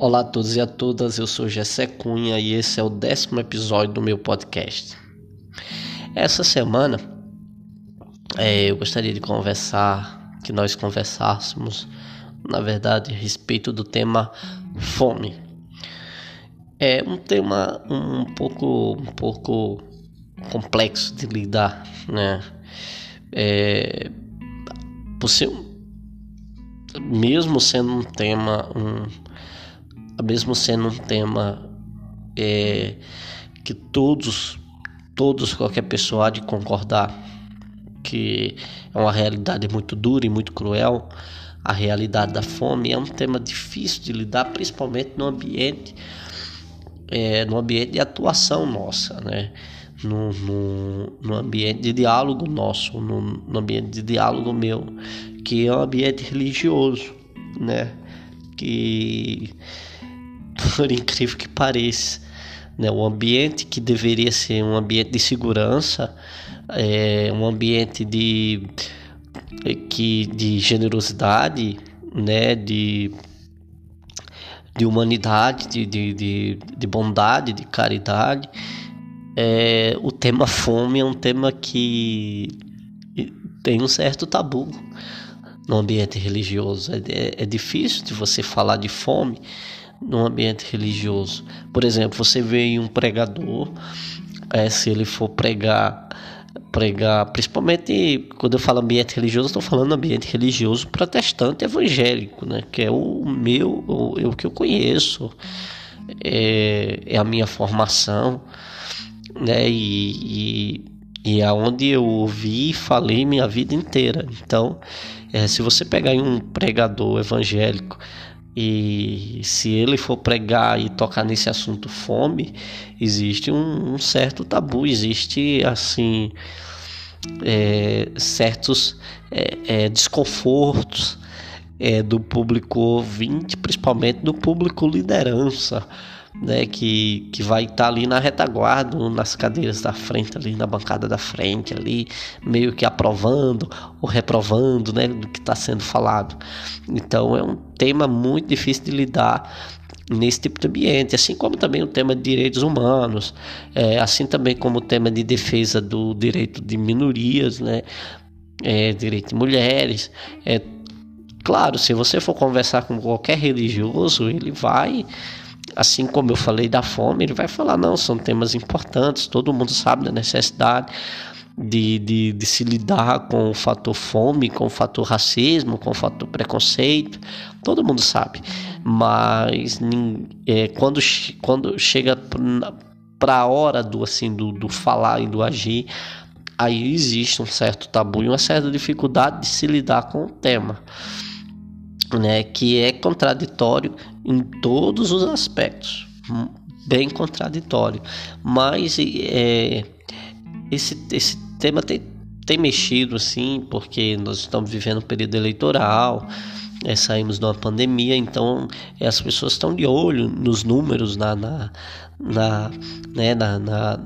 Olá a todos e a todas, eu sou Gessé Cunha e esse é o décimo episódio do meu podcast. Essa semana é, eu gostaria de conversar, que nós conversássemos, na verdade, a respeito do tema fome. É um tema um pouco, um pouco complexo de lidar, né? É, por ser, mesmo sendo um tema um mesmo sendo um tema é, que todos, todos, qualquer pessoa há de concordar que é uma realidade muito dura e muito cruel, a realidade da fome é um tema difícil de lidar, principalmente no ambiente, é, no ambiente de atuação nossa, né? No, no, no ambiente de diálogo nosso, no, no ambiente de diálogo meu, que é um ambiente religioso, né? Que por incrível que pareça. Né? O ambiente que deveria ser um ambiente de segurança, é um ambiente de, que, de generosidade, né? de, de humanidade, de, de, de, de bondade, de caridade. É, o tema fome é um tema que tem um certo tabu no ambiente religioso. É, é, é difícil de você falar de fome no ambiente religioso. Por exemplo, você vê um pregador, é, se ele for pregar, pregar, principalmente quando eu falo ambiente religioso, estou falando ambiente religioso protestante evangélico, né? Que é o meu, o, o que eu conheço, é, é a minha formação, né? E, e e é onde eu ouvi e falei minha vida inteira. Então, é, se você pegar um pregador evangélico e se ele for pregar e tocar nesse assunto fome, existe um, um certo tabu, existe assim é, certos é, é, desconfortos é, do público ouvinte, principalmente do público liderança né, que, que vai estar tá ali na retaguarda, nas cadeiras da frente, ali na bancada da frente, ali meio que aprovando ou reprovando, né, do que está sendo falado. Então é um tema muito difícil de lidar nesse tipo de ambiente, assim como também o tema de direitos humanos, é, assim também como o tema de defesa do direito de minorias, né, é, direito de mulheres, é claro, se você for conversar com qualquer religioso, ele vai assim como eu falei da fome, ele vai falar: não, são temas importantes, todo mundo sabe da necessidade de, de, de se lidar com o fator fome, com o fator racismo, com o fator preconceito, todo mundo sabe, mas é, quando, quando chega para a hora do, assim, do, do falar e do agir, aí existe um certo tabu e uma certa dificuldade de se lidar com o tema né, que é contraditório em todos os aspectos, bem contraditório. Mas é, esse, esse tema tem, tem mexido assim, porque nós estamos vivendo um período eleitoral, é, saímos de uma pandemia, então é, as pessoas estão de olho nos números, na, na, na, né, na, na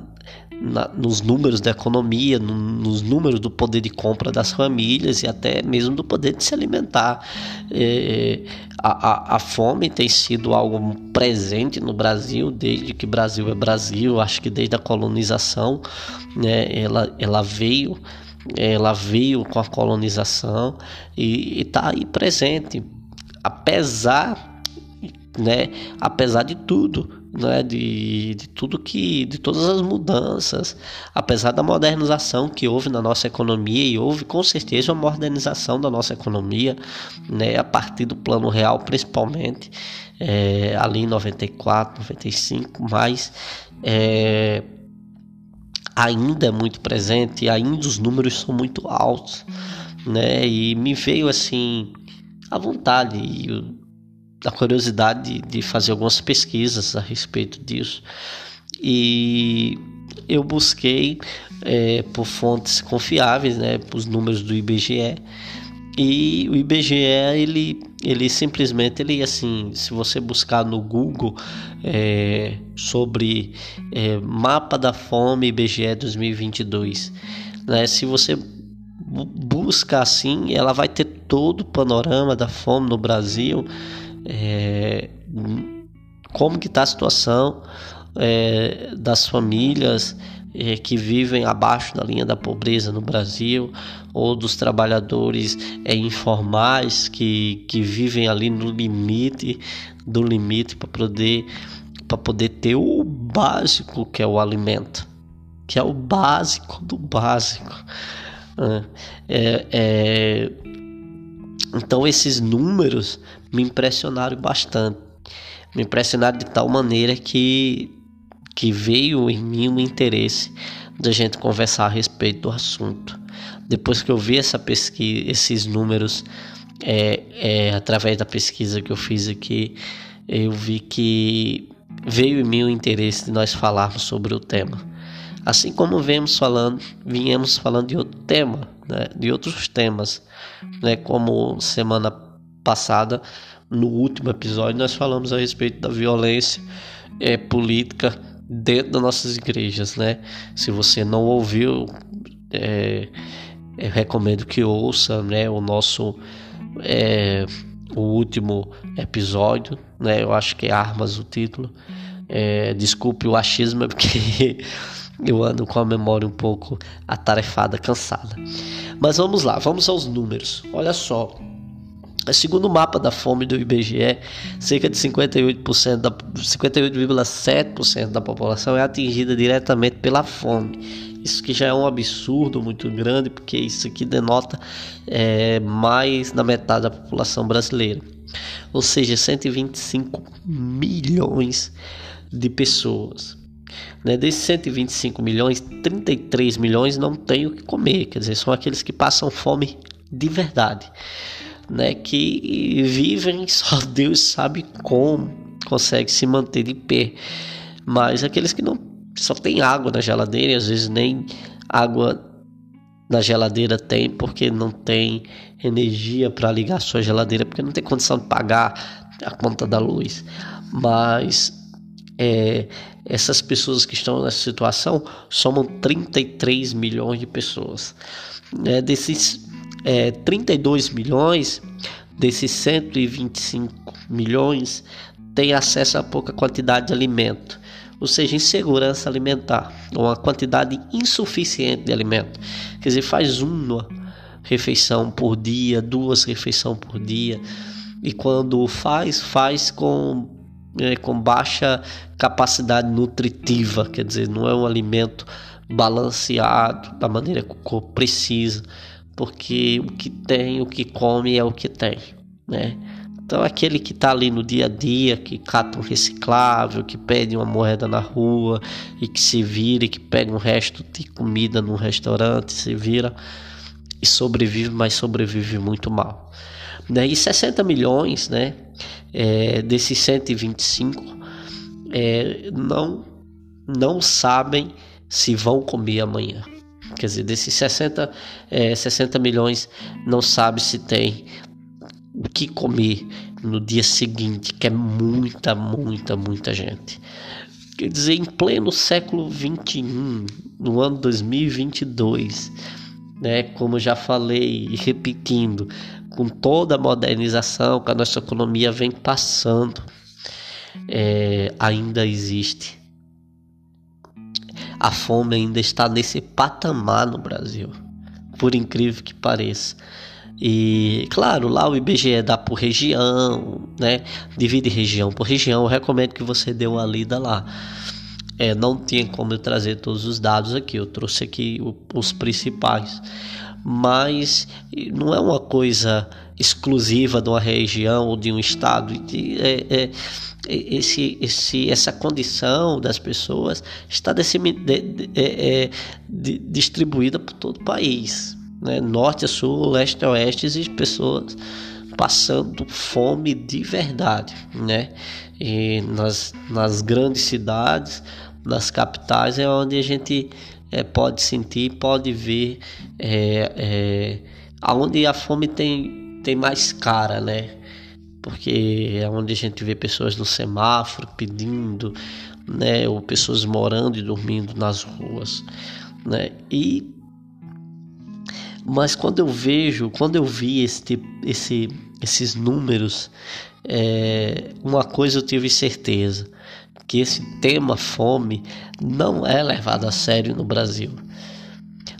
na, nos números da economia, no, nos números do poder de compra das famílias e até mesmo do poder de se alimentar. É, a, a, a, fome tem sido algo presente no Brasil desde que Brasil é Brasil, acho que desde a colonização, né, ela, ela veio. Ela veio com a colonização e está aí presente, apesar, né, apesar de tudo, né, de, de tudo que, de todas as mudanças, apesar da modernização que houve na nossa economia e houve com certeza uma modernização da nossa economia, né, a partir do plano real principalmente, é, ali em 94, 95, mas é, ainda é muito presente, ainda os números são muito altos, né, e me veio assim a vontade e a curiosidade de, de fazer algumas pesquisas a respeito disso. E eu busquei é, por fontes confiáveis, né, os números do IBGE. E o IBGE ele, ele simplesmente ele assim, se você buscar no Google é, sobre é, mapa da fome IBGE 2022, né, se você busca assim, ela vai ter todo o panorama da fome no Brasil é, como que está a situação é, das famílias é, que vivem abaixo da linha da pobreza no Brasil ou dos trabalhadores é, informais que, que vivem ali no limite do limite para poder para poder ter o básico que é o alimento que é o básico do básico é, é, é então esses números me impressionaram bastante me impressionaram de tal maneira que que veio em mim o interesse da gente conversar a respeito do assunto. Depois que eu vi essa pesquisa, esses números, é, é, através da pesquisa que eu fiz aqui, eu vi que veio em mim o interesse de nós falarmos sobre o tema. Assim como vemos falando, viemos falando de outro tema, né, de outros temas, né, como semana passada, no último episódio, nós falamos a respeito da violência é, política dentro das nossas igrejas, né? Se você não ouviu, é, recomendo que ouça, né? O nosso é, o último episódio, né? Eu acho que é Armas o título. É, desculpe o achismo, porque eu ando com a memória um pouco atarefada, cansada. Mas vamos lá, vamos aos números. Olha só, Segundo o mapa da fome do IBGE, cerca de 58%, da, 58,7% da população é atingida diretamente pela fome. Isso que já é um absurdo muito grande, porque isso aqui denota é, mais da metade da população brasileira. Ou seja, 125 milhões de pessoas. Né? Desses 125 milhões, 33 milhões não têm o que comer, quer dizer, são aqueles que passam fome de verdade né, que vivem, só Deus sabe como consegue se manter de pé. Mas aqueles que não só tem água na geladeira e às vezes nem água na geladeira tem porque não tem energia para ligar sua geladeira porque não tem condição de pagar a conta da luz. Mas é, essas pessoas que estão nessa situação somam 33 milhões de pessoas. É, desses é, 32 milhões desses 125 milhões têm acesso a pouca quantidade de alimento, ou seja, insegurança alimentar, uma quantidade insuficiente de alimento. Quer dizer, faz uma refeição por dia, duas refeições por dia, e quando faz, faz com, é, com baixa capacidade nutritiva, quer dizer, não é um alimento balanceado da maneira que o corpo precisa porque o que tem, o que come é o que tem, né? Então aquele que está ali no dia a dia, que cata um reciclável, que pede uma moeda na rua e que se vira, e que pega um resto de comida num restaurante, se vira e sobrevive, mas sobrevive muito mal. Né? E 60 milhões, né? É, desses 125 é, não não sabem se vão comer amanhã. Quer dizer, desses 60, é, 60 milhões, não sabe se tem o que comer no dia seguinte, que é muita, muita, muita gente. Quer dizer, em pleno século 21, no ano 2022, né, como já falei e repetindo, com toda a modernização que a nossa economia vem passando, é, ainda existe a fome ainda está nesse patamar no Brasil, por incrível que pareça. E claro, lá o IBGE dá por região, né? Divide região por região. Eu recomendo que você dê uma lida lá. É, não tinha como eu trazer todos os dados aqui, eu trouxe aqui os principais. Mas não é uma coisa exclusiva de uma região ou de um estado. É, é, esse, esse, essa condição das pessoas está de, de, é, de, distribuída por todo o país, né? norte a sul, leste a oeste, existem pessoas passando fome de verdade, né? E nas, nas grandes cidades, nas capitais é onde a gente é, pode sentir, pode ver, é, é, aonde a fome tem, tem mais cara, né? porque é onde a gente vê pessoas no semáforo pedindo, né, ou pessoas morando e dormindo nas ruas, né? E mas quando eu vejo, quando eu vi esse esse esses números, é, uma coisa eu tive certeza, que esse tema fome não é levado a sério no Brasil.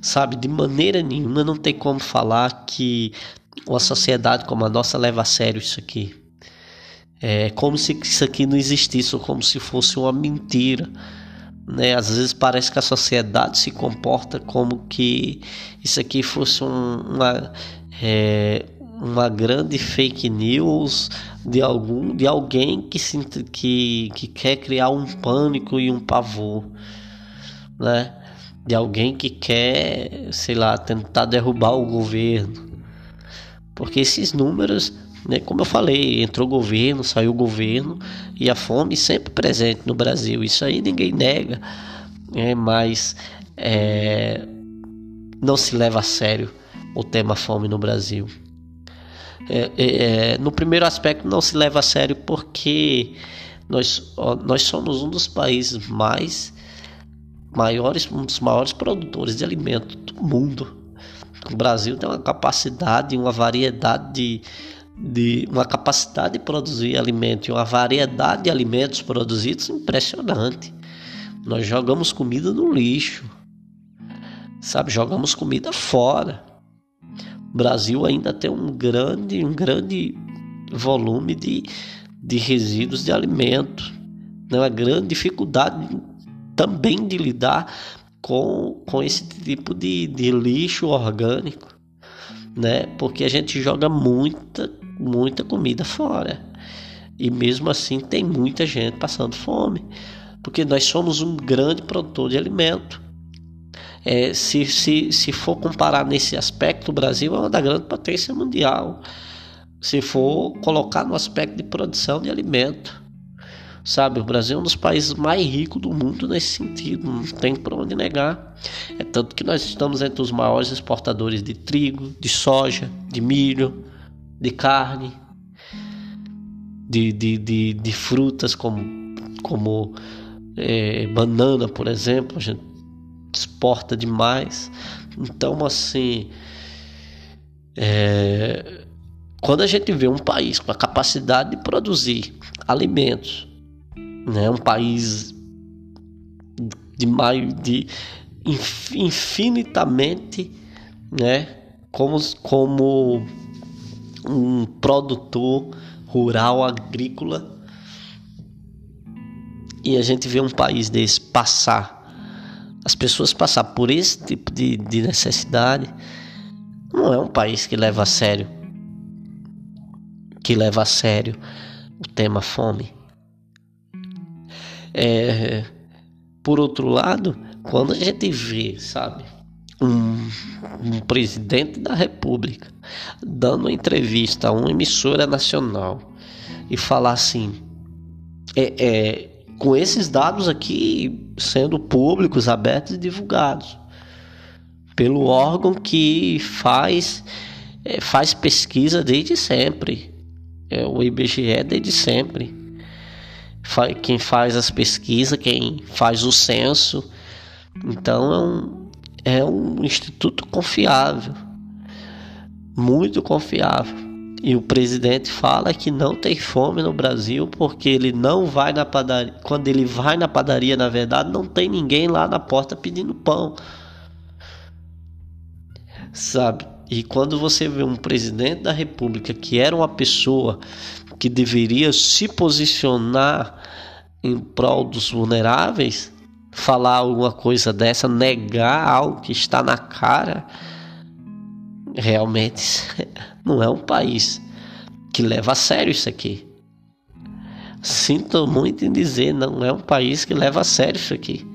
Sabe, de maneira nenhuma não tem como falar que uma sociedade como a nossa leva a sério isso aqui. É como se isso aqui não existisse, ou como se fosse uma mentira. Né? Às vezes parece que a sociedade se comporta como que isso aqui fosse um, uma, é, uma grande fake news de algum de alguém que, se, que, que quer criar um pânico e um pavor, né? De alguém que quer, sei lá, tentar derrubar o governo. Porque esses números né? Como eu falei, entrou governo, saiu governo e a fome sempre presente no Brasil. Isso aí ninguém nega, né? mas é, não se leva a sério o tema fome no Brasil. É, é, é no primeiro aspecto, não se leva a sério porque nós, nós somos um dos países mais maiores, um dos maiores produtores de alimentos do mundo. O Brasil tem uma capacidade, uma variedade de de uma capacidade de produzir alimento uma variedade de alimentos produzidos impressionante. Nós jogamos comida no lixo, sabe? Jogamos comida fora. O Brasil ainda tem um grande, um grande volume de, de resíduos de alimento, né? uma grande dificuldade também de lidar com, com esse tipo de, de lixo orgânico, né? Porque a gente joga muita muita comida fora. E mesmo assim tem muita gente passando fome, porque nós somos um grande produtor de alimento. É, se, se, se for comparar nesse aspecto, o Brasil é uma da grande potência mundial. Se for colocar no aspecto de produção de alimento, sabe? O Brasil é um dos países mais ricos do mundo nesse sentido, não tem por onde negar. É tanto que nós estamos entre os maiores exportadores de trigo, de soja, de milho, de carne, de, de, de, de frutas como, como é, banana, por exemplo, a gente exporta demais. Então, assim, é, quando a gente vê um país com a capacidade de produzir alimentos, né, um país de, mais, de infinitamente, né, como, como um produtor rural agrícola. E a gente vê um país desse passar, as pessoas passar por esse tipo de, de necessidade, não é um país que leva a sério, que leva a sério o tema fome. É, por outro lado, quando a gente vê, sabe, um, um presidente da República dando uma entrevista a uma emissora nacional e falar assim: é, é, com esses dados aqui sendo públicos, abertos e divulgados pelo órgão que faz é, faz pesquisa desde sempre, é o IBGE desde sempre. Quem faz as pesquisas, quem faz o censo. Então é um, é um instituto confiável, muito confiável. E o presidente fala que não tem fome no Brasil porque ele não vai na padaria. Quando ele vai na padaria, na verdade, não tem ninguém lá na porta pedindo pão. Sabe? E quando você vê um presidente da República que era uma pessoa que deveria se posicionar em prol dos vulneráveis, falar alguma coisa dessa, negar algo que está na cara, realmente não é um país que leva a sério isso aqui. Sinto muito em dizer, não é um país que leva a sério isso aqui.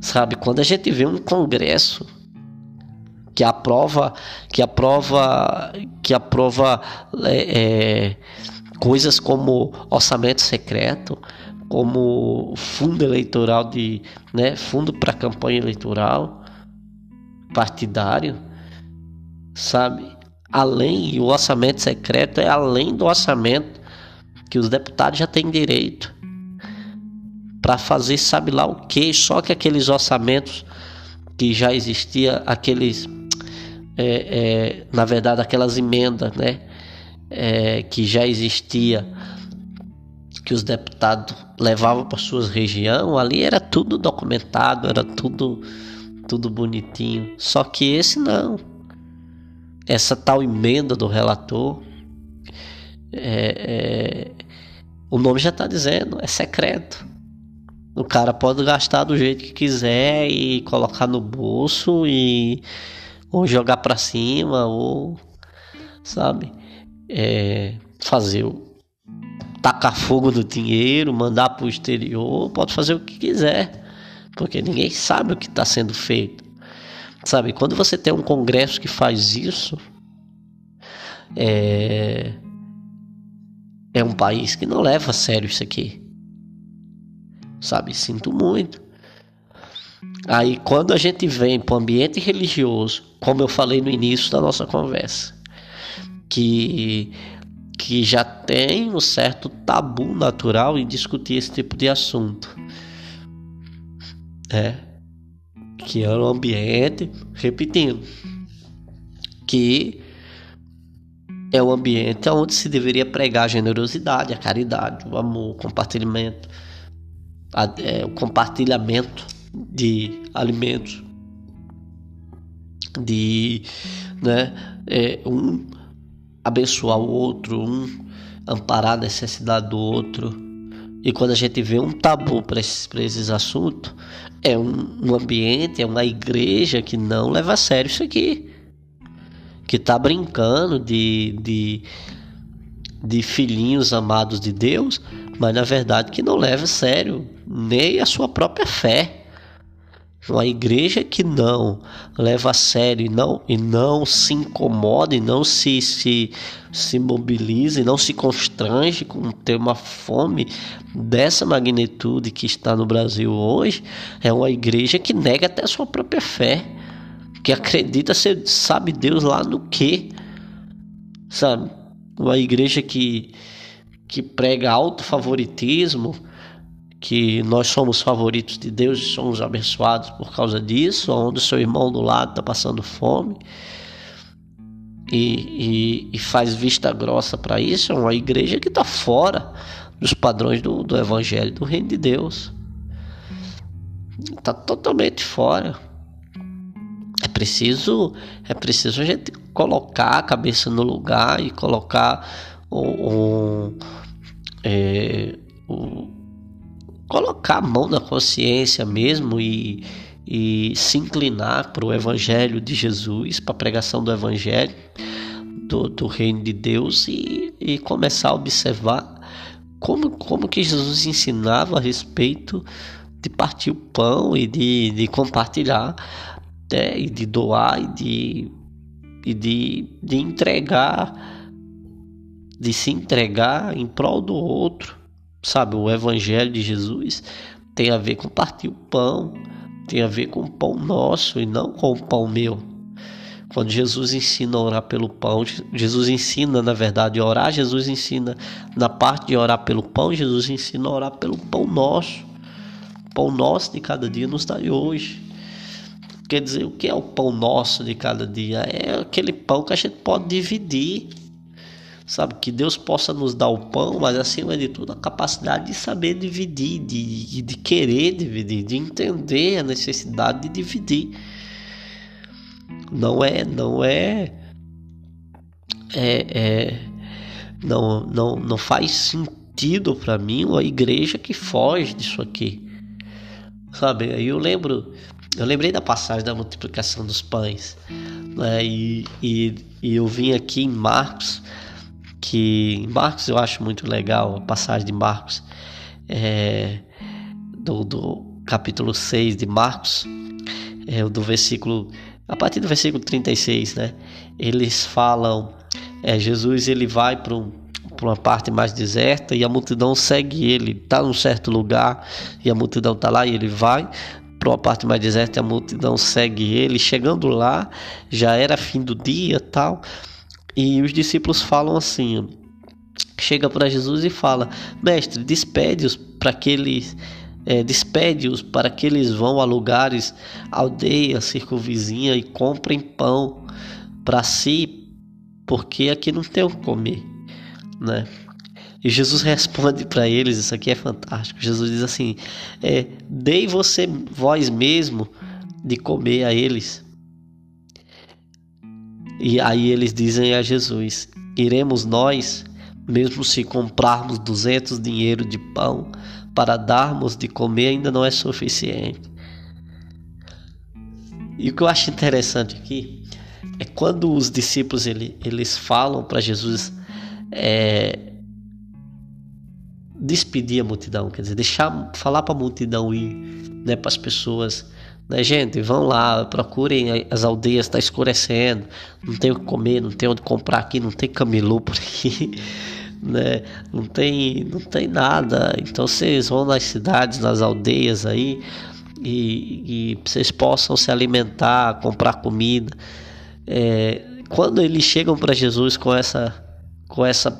Sabe, quando a gente vê um congresso que aprova, que aprova, que aprova é, é, coisas como orçamento secreto, como fundo eleitoral de, né, fundo para campanha eleitoral partidário, sabe? Além o orçamento secreto é além do orçamento que os deputados já têm direito para fazer sabe lá o que, só que aqueles orçamentos que já existia aqueles é, é, na verdade, aquelas emendas, né? É, que já existia, que os deputados levavam para suas regiões, ali era tudo documentado, era tudo, tudo bonitinho. Só que esse não. Essa tal emenda do relator, é, é o nome já está dizendo, é secreto. O cara pode gastar do jeito que quiser e colocar no bolso e ou jogar para cima ou sabe é, fazer o tacar fogo no dinheiro, mandar para o exterior, pode fazer o que quiser, porque ninguém sabe o que está sendo feito. Sabe, quando você tem um congresso que faz isso, é, é um país que não leva a sério isso aqui. Sabe, sinto muito. Aí quando a gente vem para o ambiente religioso, como eu falei no início da nossa conversa, que que já tem um certo tabu natural em discutir esse tipo de assunto. É. Que é um ambiente, repetindo, que é um ambiente onde se deveria pregar a generosidade, a caridade, o amor, o compartilhamento, a, é, o compartilhamento de alimentos, de né, é, um abençoar o outro, um amparar a necessidade do outro. E quando a gente vê um tabu para esses, esses assuntos, é um, um ambiente, é uma igreja que não leva a sério isso aqui que está brincando de, de, de filhinhos amados de Deus, mas na verdade que não leva a sério nem a sua própria fé. Uma igreja que não leva a sério e não, e não se incomoda e não se, se, se mobiliza e não se constrange com ter uma fome dessa magnitude que está no Brasil hoje, é uma igreja que nega até a sua própria fé que acredita ser, sabe Deus lá no que, sabe? Uma igreja que, que prega alto favoritismo, que nós somos favoritos de Deus e somos abençoados por causa disso, onde o seu irmão do lado está passando fome. E, e, e, faz vista grossa para isso, é uma igreja que está fora dos padrões do, do Evangelho do Reino de Deus. Está totalmente fora preciso é preciso a gente colocar a cabeça no lugar e colocar o, o, é, o colocar a mão na consciência mesmo e, e se inclinar para o Evangelho de Jesus, para a pregação do Evangelho do, do Reino de Deus e, e começar a observar como, como que Jesus ensinava a respeito de partir o pão e de, de compartilhar né, e de doar e de, e de, de entregar, de se entregar em prol do outro. Sabe, o Evangelho de Jesus tem a ver com partir o pão, tem a ver com o pão nosso e não com o pão meu. Quando Jesus ensina a orar pelo pão, Jesus ensina, na verdade, a orar, Jesus ensina na parte de orar pelo pão, Jesus ensina a orar pelo pão nosso. O pão nosso de cada dia nos dá hoje. Quer dizer, o que é o pão nosso de cada dia? É aquele pão que a gente pode dividir. Sabe? Que Deus possa nos dar o pão, mas acima de tudo a capacidade de saber dividir, de, de querer dividir, de entender a necessidade de dividir. Não é, não é, é, é não, não, não faz sentido para mim uma igreja que foge disso aqui. Sabe? Aí eu lembro eu lembrei da passagem da multiplicação dos pães. Né? E, e, e, eu vim aqui em Marcos, que em Marcos eu acho muito legal a passagem de Marcos, é, do, do capítulo 6 de Marcos, é, do versículo, a partir do versículo 36, né? Eles falam, é, Jesus ele vai para um, uma parte mais deserta e a multidão segue ele, está num certo lugar e a multidão está lá e ele vai para uma parte mais deserta, a multidão segue ele. Chegando lá, já era fim do dia, tal. E os discípulos falam assim: chega para Jesus e fala: Mestre, despede-os para que eles é, despede-os para que eles vão a lugares, aldeias, circunvizinha e comprem pão para si, porque aqui não tem o que comer, né? E Jesus responde para eles, isso aqui é fantástico. Jesus diz assim: é, dei você vós mesmo de comer a eles. E aí eles dizem a Jesus: iremos nós, mesmo se comprarmos 200 dinheiro de pão para darmos de comer, ainda não é suficiente. E o que eu acho interessante aqui é quando os discípulos ele, eles falam para Jesus é, despedir a multidão, quer dizer, deixar falar para a multidão ir, né, para as pessoas, né, gente, vão lá, procurem as aldeias, está escurecendo, não tem o que comer, não tem onde comprar aqui, não tem camelô por aqui, né, não tem, não tem nada, então vocês vão nas cidades, nas aldeias aí e, e vocês possam se alimentar, comprar comida. É, quando eles chegam para Jesus com essa, com essa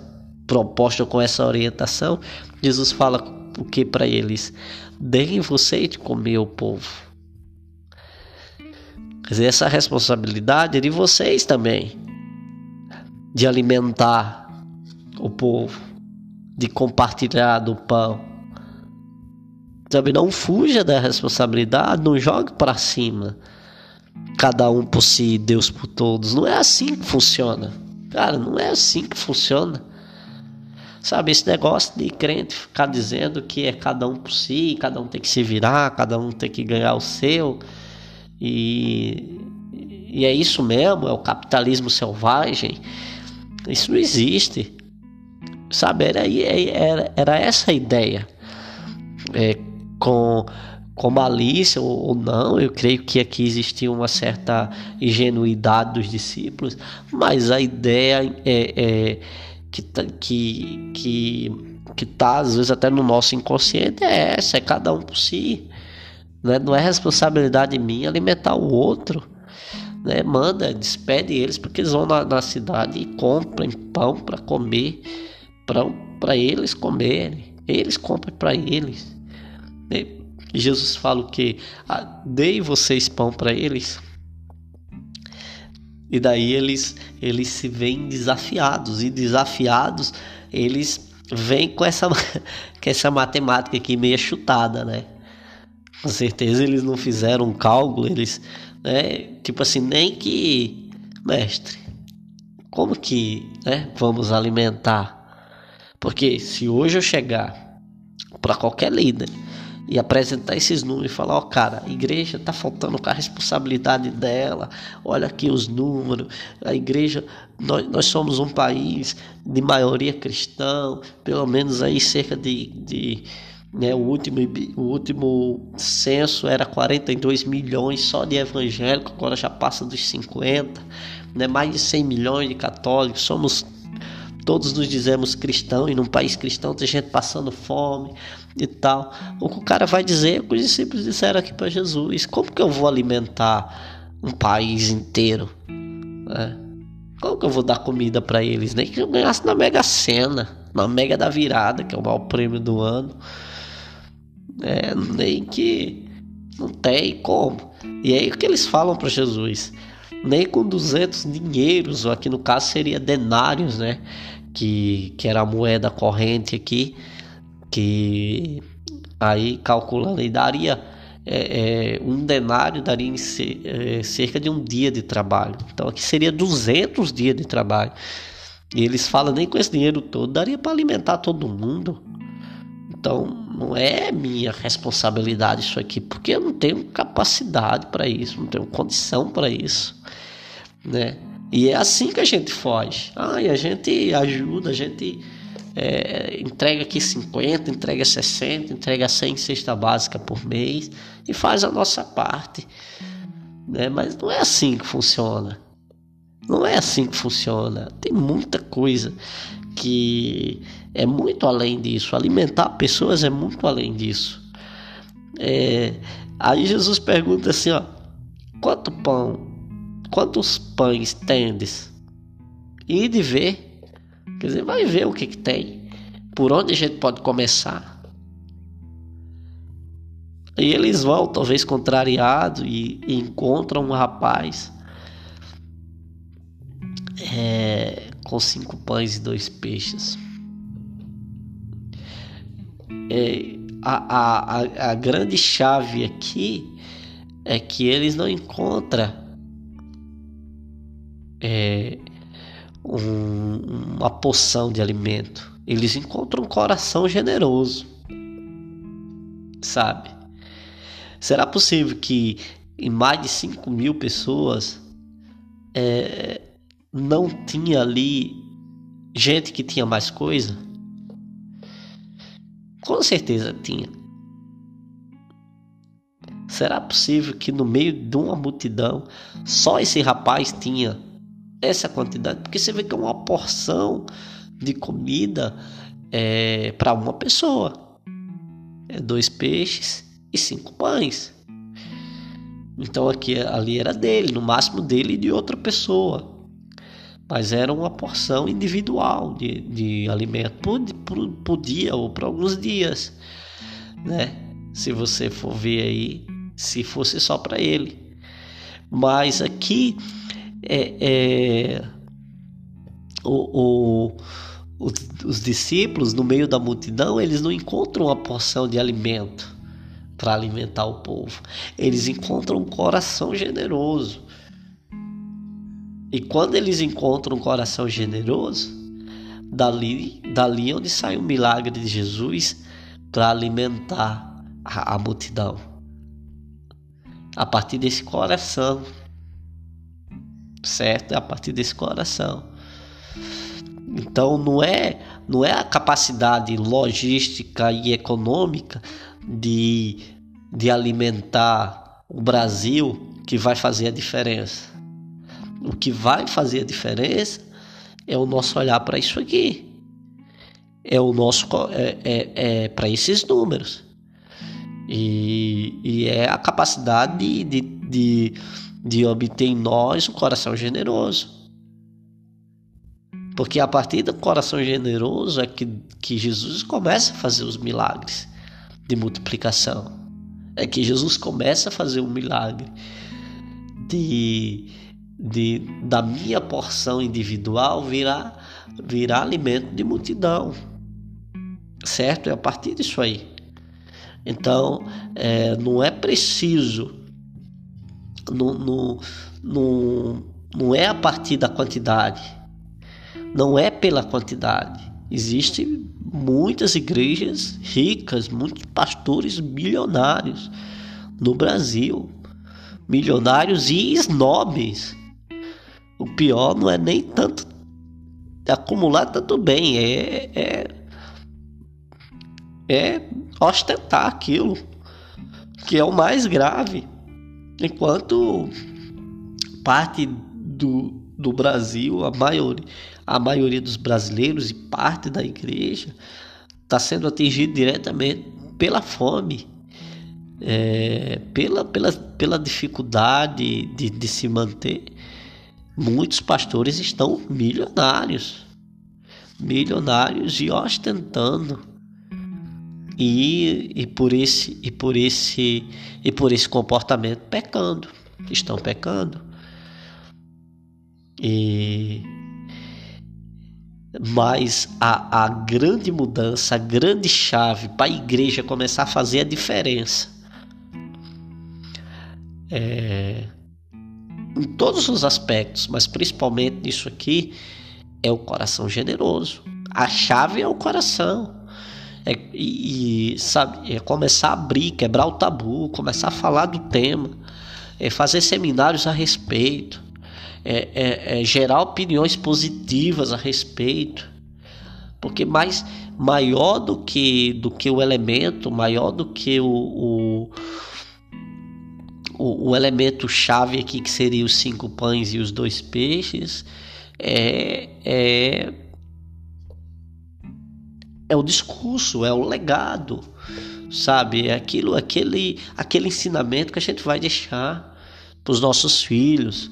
proposta, com essa orientação, Jesus fala o que para eles? Deem vocês de comer o povo. Essa responsabilidade é de vocês também, de alimentar o povo, de compartilhar do pão. Sabe, não fuja da responsabilidade, não jogue para cima. Cada um por si, Deus por todos. Não é assim que funciona. Cara, não é assim que funciona. Sabe, esse negócio de crente ficar dizendo que é cada um por si, cada um tem que se virar, cada um tem que ganhar o seu. E, e é isso mesmo, é o capitalismo selvagem. Isso não existe. Sabe, era, era, era essa a ideia. É, com, com malícia ou, ou não, eu creio que aqui existia uma certa ingenuidade dos discípulos, mas a ideia é, é que, tá, que, que, que tá às vezes até no nosso inconsciente é essa, é cada um por si. Né? Não é responsabilidade minha alimentar o outro. Né? Manda, despede eles porque eles vão na, na cidade e comprem pão para comer, para eles comerem. Eles compram para eles. Né? Jesus fala o que? Ah, dei vocês pão para eles. E daí eles, eles se veem desafiados. E desafiados, eles vêm com essa, com essa matemática aqui meio chutada, né? Com certeza eles não fizeram um cálculo, eles, né? Tipo assim, nem que, mestre, como que, né? Vamos alimentar? Porque se hoje eu chegar para qualquer líder e apresentar esses números e falar, ó, oh, cara, a igreja tá faltando com a responsabilidade dela. Olha aqui os números. A igreja, nós, nós somos um país de maioria cristã, pelo menos aí cerca de, de né, o último o último censo era 42 milhões só de evangélicos, agora já passa dos 50, né, mais de 100 milhões de católicos. Somos todos nos dizemos cristão e num país cristão tem gente passando fome e tal. O que o cara vai dizer, o que os discípulos disseram aqui para Jesus: como que eu vou alimentar um país inteiro? É. Como que eu vou dar comida para eles? Nem que eu ganhasse na Mega Sena, na Mega da Virada, que é o maior prêmio do ano. É, nem que não tem como. E aí o que eles falam para Jesus? Nem com 200 dinheiros, ou aqui no caso seria denários, né? que, que era a moeda corrente aqui, que aí calculando aí daria é, é, um denário daria em é, cerca de um dia de trabalho. Então aqui seria 200 dias de trabalho. E eles falam nem com esse dinheiro todo daria para alimentar todo mundo. Então não é minha responsabilidade isso aqui, porque eu não tenho capacidade para isso, não tenho condição para isso, né? E é assim que a gente foge. Ah, a gente ajuda, a gente é, entrega aqui 50, entrega 60, entrega 100 cesta básica por mês e faz a nossa parte. Né? Mas não é assim que funciona. Não é assim que funciona. Tem muita coisa que é muito além disso. Alimentar pessoas é muito além disso. É, aí Jesus pergunta assim: ó, quanto pão quantos pães tendes? E de ver, quer dizer, vai ver o que, que tem, por onde a gente pode começar. E eles vão, talvez contrariados, e, e encontram um rapaz com cinco pães e dois peixes. É, a, a, a grande chave aqui é que eles não encontram é, um, uma poção de alimento. Eles encontram um coração generoso. Sabe? Será possível que em mais de 5 mil pessoas é, não tinha ali gente que tinha mais coisa? Com certeza tinha. Será possível que no meio de uma multidão só esse rapaz tinha essa quantidade? Porque você vê que é uma porção de comida é, para uma pessoa. É dois peixes e cinco pães. Então aqui ali era dele, no máximo dele e de outra pessoa. Mas era uma porção individual de, de alimento por, por, por dia ou por alguns dias, né? Se você for ver aí, se fosse só para ele. Mas aqui é, é o, o, os, os discípulos no meio da multidão eles não encontram uma porção de alimento para alimentar o povo. Eles encontram um coração generoso. E quando eles encontram um coração generoso, dali, dali é onde sai o milagre de Jesus para alimentar a, a multidão. A partir desse coração, certo? É a partir desse coração. Então não é não é a capacidade logística e econômica de, de alimentar o Brasil que vai fazer a diferença. O que vai fazer a diferença é o nosso olhar para isso aqui. É o nosso é, é, é para esses números. E, e é a capacidade de, de, de, de obter em nós um coração generoso. Porque a partir do coração generoso é que, que Jesus começa a fazer os milagres de multiplicação. É que Jesus começa a fazer um milagre de, de da minha porção individual virar, virar alimento de multidão. Certo? É a partir disso aí. Então, é, não é preciso, não, não, não, não é a partir da quantidade, não é pela quantidade. Existem muitas igrejas ricas, muitos pastores milionários no Brasil, milionários e snobs. O pior não é nem tanto acumular tanto bem, é, é, é ostentar aquilo, que é o mais grave. Enquanto parte do, do Brasil, a maioria, a maioria dos brasileiros e parte da igreja está sendo atingido diretamente pela fome, é, pela, pela, pela dificuldade de, de se manter. Muitos pastores estão milionários, milionários e ostentando. E, e por esse e por esse e por esse comportamento pecando, estão pecando. E mas a, a grande mudança, a grande chave para a igreja começar a fazer a diferença é, em todos os aspectos, mas principalmente nisso aqui, é o coração generoso. A chave é o coração. É, e, e, sabe, é começar a abrir, quebrar o tabu, começar a falar do tema, é fazer seminários a respeito, é, é, é gerar opiniões positivas a respeito, porque mais maior do que do que o elemento, maior do que o, o, o, o elemento chave aqui que seria os cinco pães e os dois peixes é, é é o discurso, é o legado, sabe? É aquilo, aquele, aquele ensinamento que a gente vai deixar para os nossos filhos,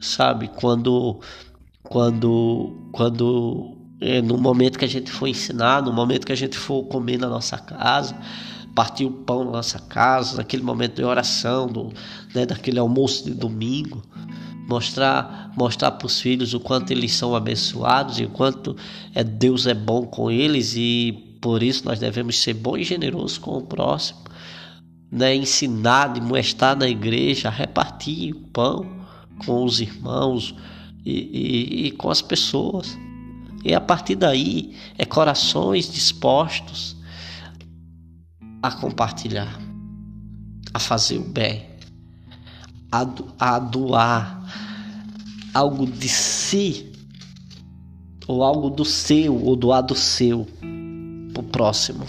sabe? Quando, quando, quando é, no momento que a gente for ensinar, no momento que a gente for comer na nossa casa, partir o pão na nossa casa, naquele momento de oração, do, né, daquele almoço de domingo, mostrar mostrar para os filhos o quanto eles são abençoados e o quanto é, Deus é bom com eles e por isso nós devemos ser bons e generosos com o próximo, né? ensinar, demonstrar na igreja, repartir o pão com os irmãos e, e, e com as pessoas. E a partir daí é corações dispostos a compartilhar, a fazer o bem, a, a doar algo de si, ou algo do seu, ou doar do seu para o próximo.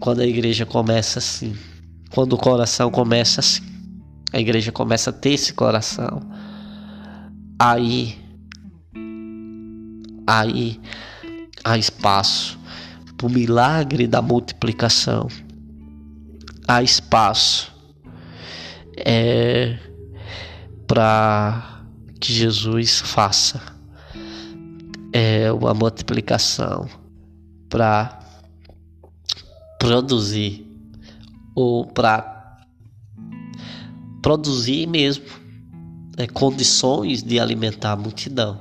Quando a igreja começa assim, quando o coração começa assim, a igreja começa a ter esse coração, aí, aí há espaço para o milagre da multiplicação. Há espaço é, para que Jesus faça é, uma multiplicação para produzir ou para produzir mesmo é, condições de alimentar a multidão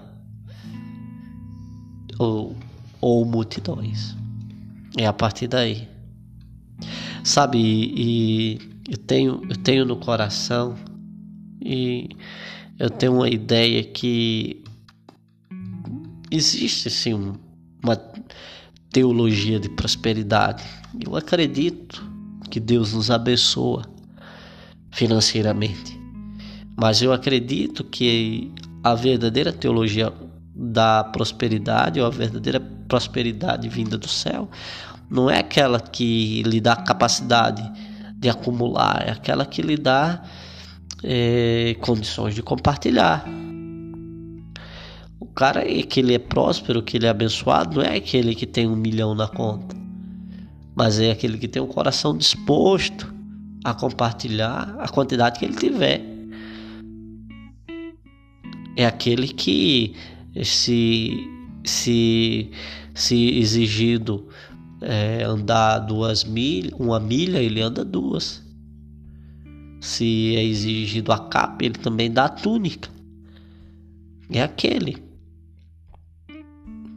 ou, ou multidões. É a partir daí. Sabe, e, eu tenho, eu tenho no coração e eu tenho uma ideia que existe sim uma teologia de prosperidade. Eu acredito que Deus nos abençoa financeiramente. Mas eu acredito que a verdadeira teologia da prosperidade ou a verdadeira prosperidade vinda do céu não é aquela que lhe dá capacidade de acumular, é aquela que lhe dá é, condições de compartilhar. O cara que ele é próspero, que ele é abençoado, não é aquele que tem um milhão na conta, mas é aquele que tem um coração disposto a compartilhar a quantidade que ele tiver. É aquele que se se se exigido é, andar duas milhas, uma milha, ele anda duas. Se é exigido a capa, ele também dá a túnica. É aquele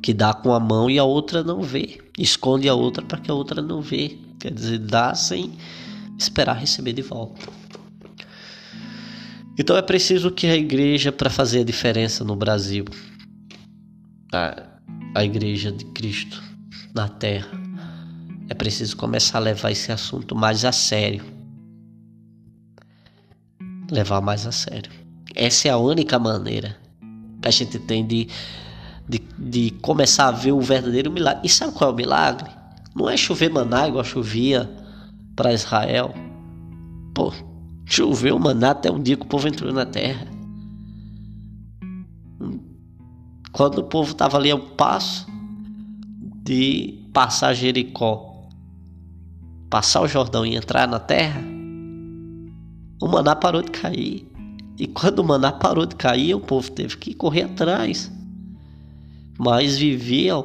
que dá com a mão e a outra não vê, esconde a outra para que a outra não vê. Quer dizer, dá sem esperar receber de volta. Então é preciso que a igreja, para fazer a diferença no Brasil, a, igreja de Cristo na terra, é preciso começar a levar esse assunto mais a sério. Levar mais a sério. Essa é a única maneira que a gente tem de, de, de começar a ver o verdadeiro milagre. E sabe qual é o milagre? Não é chover maná igual chovia para Israel. Pô, choveu maná até um dia que o povo entrou na terra. Quando o povo estava ali ao passo de passar Jericó passar o Jordão e entrar na terra, o maná parou de cair. E quando o maná parou de cair, o povo teve que correr atrás. Mas viviam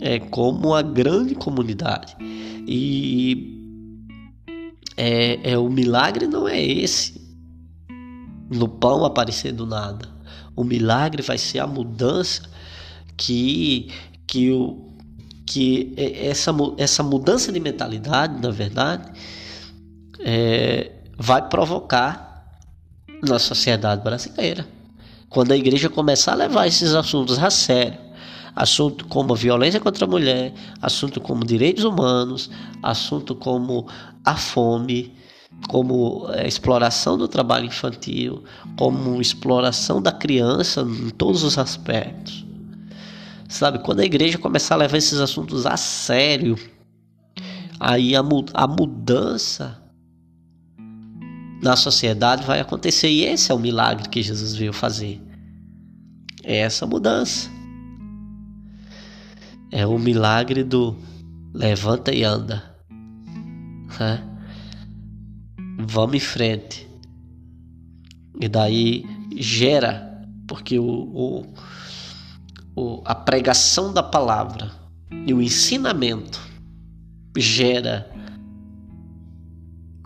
é, como uma grande comunidade. E é, é, o milagre não é esse. No pão aparecer do nada. O milagre vai ser a mudança que, que o, que essa, essa mudança de mentalidade, na verdade, é, vai provocar na sociedade brasileira. Quando a igreja começar a levar esses assuntos a sério, assunto como a violência contra a mulher, assunto como direitos humanos, assunto como a fome, como a exploração do trabalho infantil, como exploração da criança em todos os aspectos. Sabe, quando a igreja começar a levar esses assuntos a sério, aí a, a mudança na sociedade vai acontecer. E esse é o milagre que Jesus veio fazer. É essa mudança. É o milagre do levanta e anda. Vamos em frente. E daí gera, porque o, o a pregação da palavra e o ensinamento gera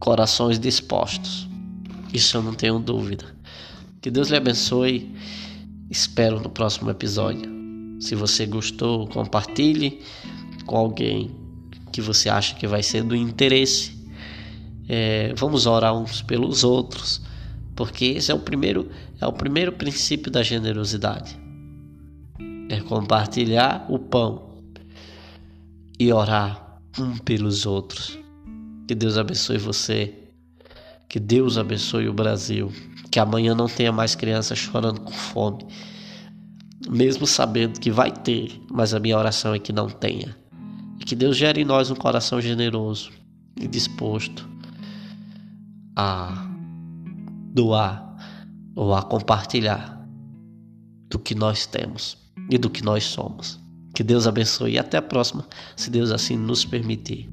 corações dispostos. Isso eu não tenho dúvida. Que Deus lhe abençoe. Espero no próximo episódio. Se você gostou, compartilhe com alguém que você acha que vai ser do interesse. É, vamos orar uns pelos outros, porque esse é o primeiro é o primeiro princípio da generosidade. É compartilhar o pão e orar um pelos outros. Que Deus abençoe você. Que Deus abençoe o Brasil. Que amanhã não tenha mais crianças chorando com fome. Mesmo sabendo que vai ter, mas a minha oração é que não tenha. E que Deus gere em nós um coração generoso e disposto a doar ou a compartilhar do que nós temos e do que nós somos. Que Deus abençoe e até a próxima, se Deus assim nos permitir.